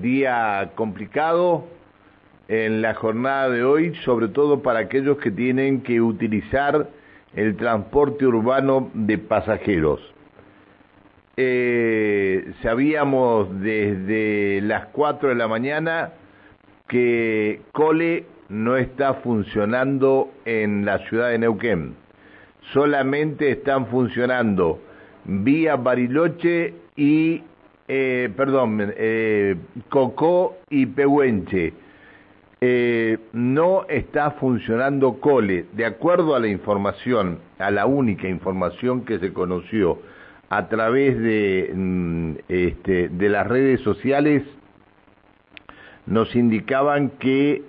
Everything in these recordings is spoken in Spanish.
Día complicado en la jornada de hoy, sobre todo para aquellos que tienen que utilizar el transporte urbano de pasajeros. Eh, sabíamos desde las 4 de la mañana que Cole no está funcionando en la ciudad de Neuquén. Solamente están funcionando vía Bariloche y, eh, perdón, eh, Cocó y Pehuenche. Eh, no está funcionando Cole, de acuerdo a la información, a la única información que se conoció a través de, mm, este, las redes sociales, nos indicaban que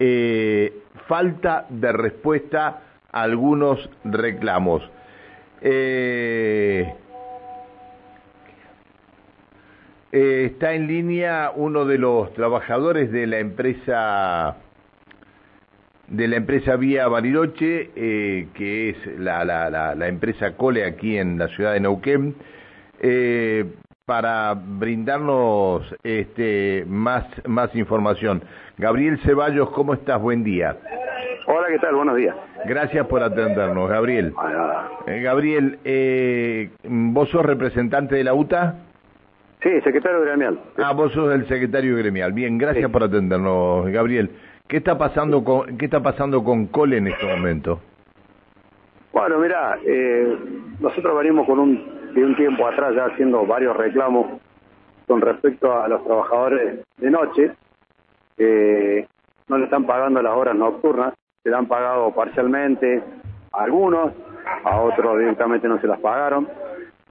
eh, falta de respuesta a algunos reclamos. Eh, está en línea uno de los trabajadores de la empresa de la empresa Vía Bariloche, eh, que es la, la, la, empresa Cole aquí en la ciudad de Neuquén, eh, para brindarnos este, más, más información. Gabriel Ceballos, ¿cómo estás? Buen día. Hola, ¿qué tal? Buenos días. Gracias por atendernos, Gabriel. Gabriel, eh, ¿vos sos representante de la UTA? Sí, secretario gremial. Ah, vos sos el secretario gremial. Bien, gracias por atendernos, Gabriel. ¿Qué está pasando con qué está pasando con Cole en este momento? Bueno, mira, eh, nosotros venimos con un de un tiempo atrás ya haciendo varios reclamos con respecto a los trabajadores de noche, que no le están pagando las horas nocturnas, se le han pagado parcialmente a algunos, a otros directamente no se las pagaron.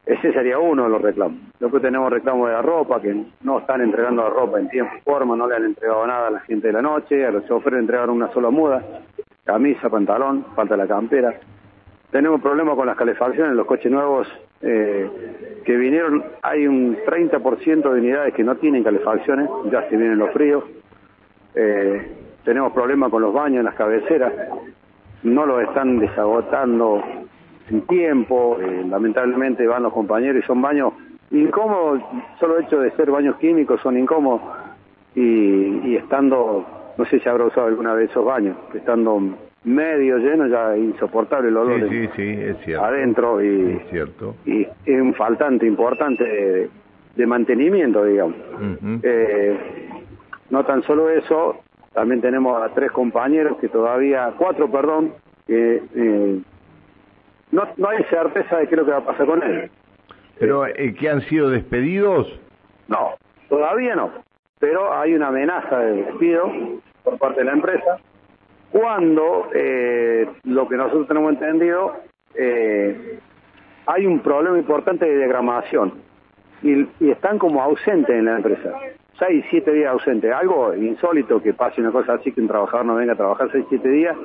Ese sería uno de los reclamos. Después tenemos reclamos de la ropa, que no están entregando la ropa en tiempo y forma, no le han entregado nada a la gente de la noche, a los choferes entregaron una sola muda, camisa, pantalón, falta la campera. Tenemos problemas con las calefacciones, los coches nuevos eh, que vinieron, hay un 30% de unidades que no tienen calefacciones, ya se vienen los fríos. Eh, tenemos problemas con los baños en las cabeceras, no los están desagotando en tiempo, eh, lamentablemente van los compañeros y son baños incómodos, solo el hecho de ser baños químicos son incómodos y, y estando, no sé si habrá usado alguna vez esos baños, estando medio lleno, ya insoportable el olor sí, sí, es cierto. adentro y, es cierto. y es un faltante importante de, mantenimiento, digamos. eh, no tan solo eso, también tenemos a tres compañeros que todavía, cuatro, perdón, que eh, no, no hay certeza de qué es lo que va a pasar con él. ¿Pero eh, que han sido despedidos? No, todavía no, pero hay una amenaza de despido por parte de la empresa cuando eh, lo que nosotros tenemos entendido, eh, hay un problema importante de diagramación y, están como ausentes en la empresa. Seis, siete días ausentes. Algo insólito que pase una cosa así que un trabajador no venga a trabajar seis, siete días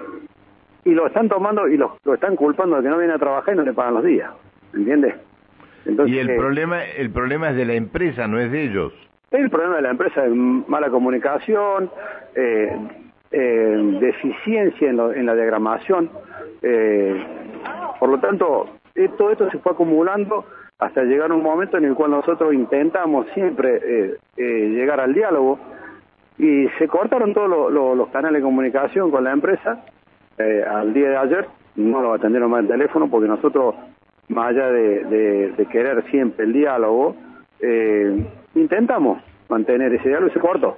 y lo están tomando y lo, están culpando de que no viene a trabajar y no le pagan los días. ¿Entiendes? Entonces, y el problema el problema es de la empresa, no es de ellos. El problema de la empresa es mala comunicación, eh, eh, deficiencia en, en, la diagramación. Eh, por lo tanto, eh, todo esto se fue acumulando hasta llegar a un momento en el cual nosotros intentamos siempre eh, eh, llegar al diálogo y se cortaron todos los canales de comunicación con la empresa al día de ayer. No lo atendieron más el teléfono porque nosotros, más allá de, querer siempre el diálogo, intentamos mantener ese diálogo y se cortó.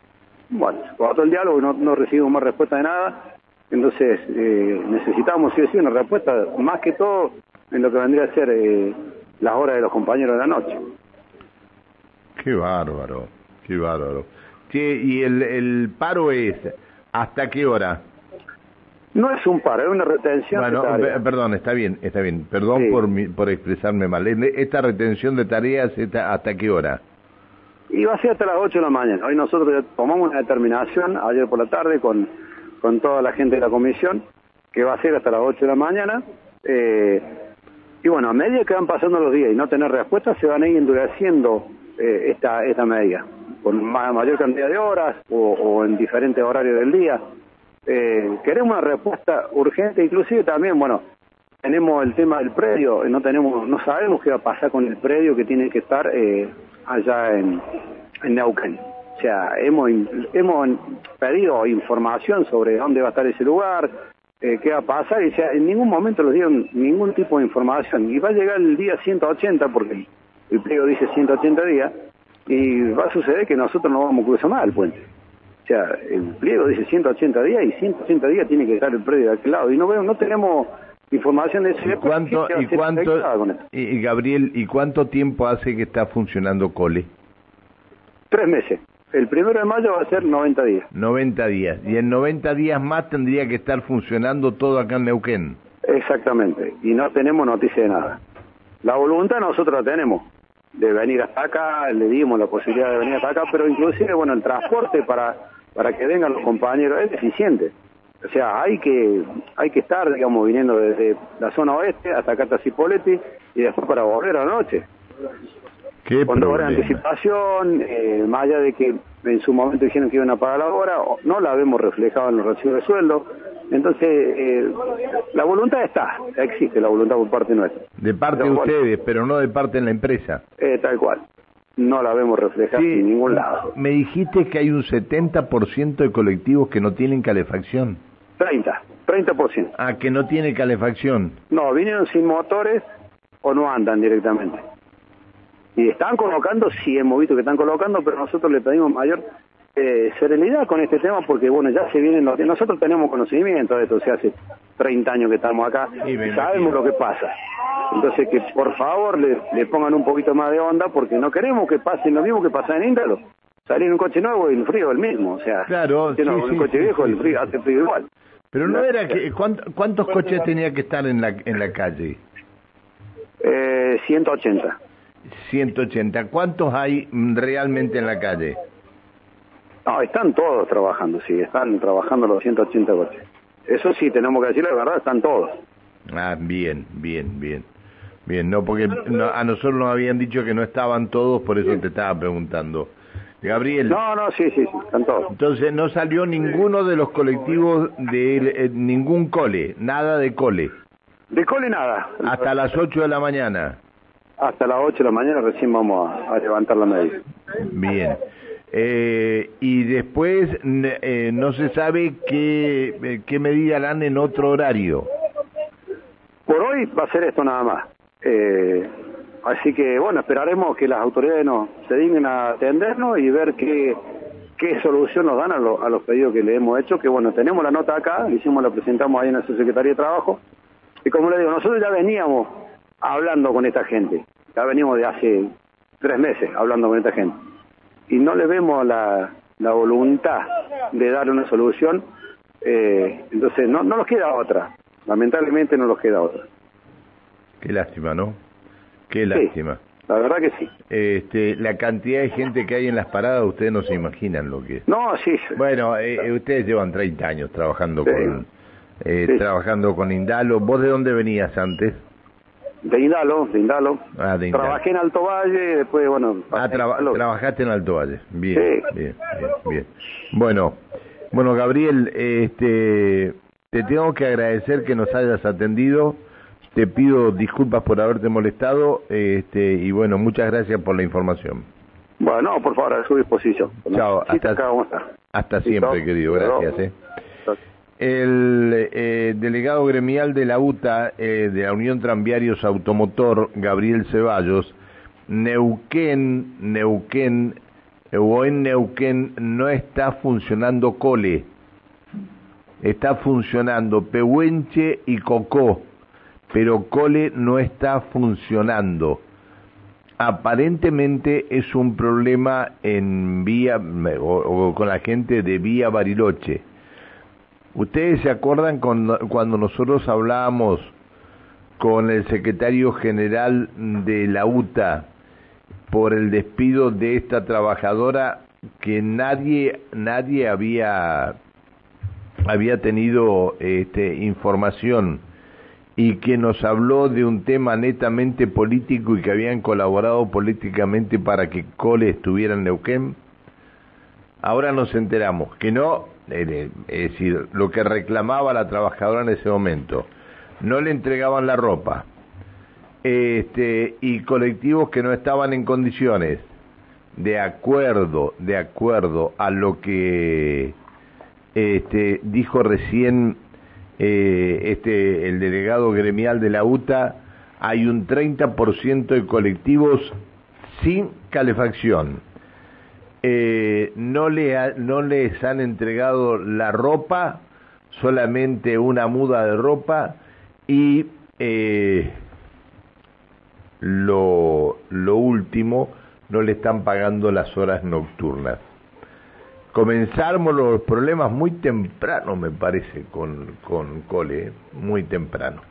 Bueno, se cortó el diálogo y no, no recibimos más respuesta de nada. Entonces, eh, necesitamos sí o sí una respuesta, más que todo en lo que vendría a ser eh, las horas de los compañeros de la noche. Qué bárbaro, qué bárbaro. ¿Y el, el paro es hasta qué hora? No es un paro, es una retención bueno, Perdón, está bien, está bien. Perdón por, por expresarme mal. ¿Esta retención de tareas hasta qué hora? Y va a ser hasta las 8 de la mañana. Hoy nosotros tomamos una determinación ayer por la tarde con, con toda la gente de la comisión, que va a ser hasta las 8 de la mañana. Eh, y bueno, a medida que van pasando los días y no tener respuesta, se van a ir endureciendo eh, esta, esta medida, con mayor cantidad de horas o, en diferentes horarios del día. Eh, queremos una respuesta urgente, inclusive también, bueno, tenemos el tema del predio, no tenemos, no sabemos qué va a pasar con el predio que tiene que estar eh, allá en, en Neuquén. O sea, hemos, hemos pedido información sobre dónde va a estar ese lugar, eh, qué va a pasar, y sea, en ningún momento nos dieron ningún tipo de información. Y va a llegar el día 180, porque el pliego dice 180 días, y va a suceder que nosotros no vamos a cruzar más el puente. O sea, el pliego dice 180 días y 180 días tiene que estar el predio de aquel lado. Y no veo, no tenemos información de ese ¿Y cuánto, y cuánto, y, Gabriel, ¿y cuánto tiempo hace que está funcionando Cole? Tres meses. El primero de mayo va a ser 90 días. 90 días. Y en 90 días más tendría que estar funcionando todo acá en Neuquén. Exactamente. Y no tenemos noticia de nada. La voluntad nosotros la tenemos de venir hasta acá, le dimos la posibilidad de venir hasta acá, pero inclusive, bueno, el transporte para, para que vengan los compañeros es deficiente. O sea, hay que hay que estar, digamos, viniendo desde la zona oeste hasta acá hasta Cipolletti y después para volver a la noche. ¿Qué Con dos horas de anticipación, eh, más allá de que en su momento dijeron que iban a pagar la hora, no la vemos reflejada en los recibos de sueldo. Entonces, eh, la voluntad está, existe la voluntad por parte nuestra. De parte de ustedes, pero no de parte de la empresa. Eh, tal cual. No la vemos reflejada en ningún lado. Me dijiste que hay un 70% de colectivos que no tienen calefacción. 30, 30%. Ah, que no tiene calefacción. No, vinieron sin motores o no andan directamente. Y están colocando, sí hemos visto que están colocando, pero nosotros le pedimos mayor eh, serenidad con este tema porque, bueno, ya se vienen los... Nosotros tenemos conocimiento de esto, o sea, hace 30 años que estamos acá, y sabemos lo que pasa. Entonces, que por favor le, pongan un poquito más de onda porque no queremos que pase lo mismo que pasa en Índalo. Salir en un coche nuevo y el frío es el mismo, o sea, claro, sí, un coche viejo el frío hace frío igual. Pero no era que... ¿Cuántos coches tenía que estar en la, en la calle? Eh, 180. 180. ¿Cuántos hay realmente en la calle? No, están todos trabajando, sí, están trabajando los 180 coches. Eso sí, tenemos que decir la verdad, están todos. Ah, bien, bien, bien. Bien, no, porque a nosotros nos habían dicho que no estaban todos, por eso te estaba preguntando. Gabriel. No, no, sí, sí, están todos. Entonces no salió ninguno de los colectivos de eh, ningún cole, nada de cole. De cole nada. Hasta las 8 de la mañana. Hasta las 8 de la mañana recién vamos a, levantar la medida. Bien. Eh, y después eh, no se sabe qué, eh, qué medida harán en otro horario. Por hoy va a ser esto nada más. Eh, así que bueno, esperaremos que las autoridades nos se dignen a atendernos y ver qué, qué solución nos dan a, a los pedidos que le hemos hecho. Que bueno, tenemos la nota acá, hicimos, la presentamos ahí en la Subsecretaría de Trabajo. Y como le digo, nosotros ya veníamos hablando con esta gente. Ya venimos de hace tres meses hablando con esta gente. Y no le vemos la, la voluntad de darle una solución. Eh, entonces, no, no nos queda otra. Lamentablemente no nos queda otra. Qué lástima, ¿no? Qué lástima. la verdad que sí. Este, la cantidad de gente que hay en las paradas, ustedes no se imaginan lo que es. No, sí. Bueno, eh, eh, ustedes llevan 30 años trabajando con eh, trabajando con Indalo. ¿Vos de dónde venías antes? De Indalo, de Indalo. Ah, de Trabajé en Alto Valle, después, bueno... Ah, trabajaste en Alto Valle. Bien, bien, bien, bien. Bueno, bueno, Gabriel, este, te tengo que agradecer que nos hayas atendido. Te pido disculpas por haberte molestado este, y bueno, muchas gracias por la información. Bueno, por favor, a su disposición. Chao, hasta, hasta siempre, querido. Gracias. Eh el eh, delegado gremial de la UTA, eh, de la Unión Tranviarios Automotor, Gabriel Ceballos, Neuquén, Neuquén, o en Neuquén no está funcionando Cole, está funcionando Pehuenche y Cocó, pero Cole no está funcionando. Aparentemente es un problema en vía, o con la gente de vía Bariloche ¿Ustedes se acuerdan cuando nosotros hablábamos con el secretario general de la UTA por el despido de esta trabajadora que nadie nadie había había tenido este, información y que nos habló de un tema netamente político y que habían colaborado políticamente para que Cole estuviera en Neuquén? Ahora nos enteramos que no es decir, lo que reclamaba la trabajadora en ese momento. No le entregaban la ropa. Este, y colectivos que no estaban en condiciones de acuerdo, de acuerdo a lo que este, dijo recién eh, este, el delegado gremial de la UTA, hay un 30% de colectivos sin calefacción. Eh, no, le no les han entregado la ropa, solamente una muda de ropa y eh, lo, último, no le están pagando las horas nocturnas. Comenzamos los problemas muy temprano, me parece, con, con Cole, muy temprano.